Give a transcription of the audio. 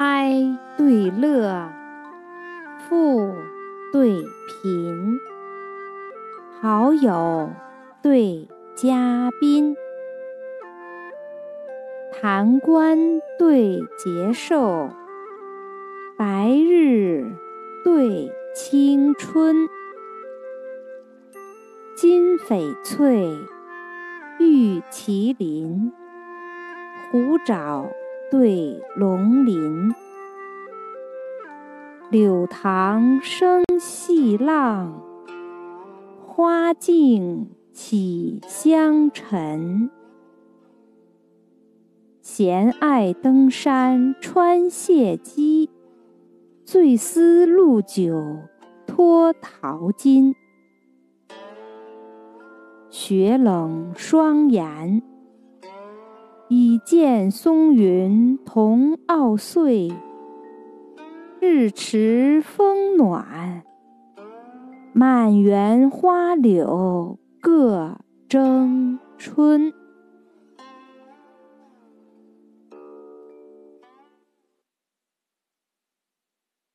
哀对乐，富对贫，好友对嘉宾，谈官对节寿，白日对青春，金翡翠玉麒麟，虎爪对龙鳞，柳塘生细浪，花径起香尘。闲爱登山穿谢机，醉思陆酒脱桃金。雪冷霜严，见松云同傲岁；日迟风暖，满园花柳各争春。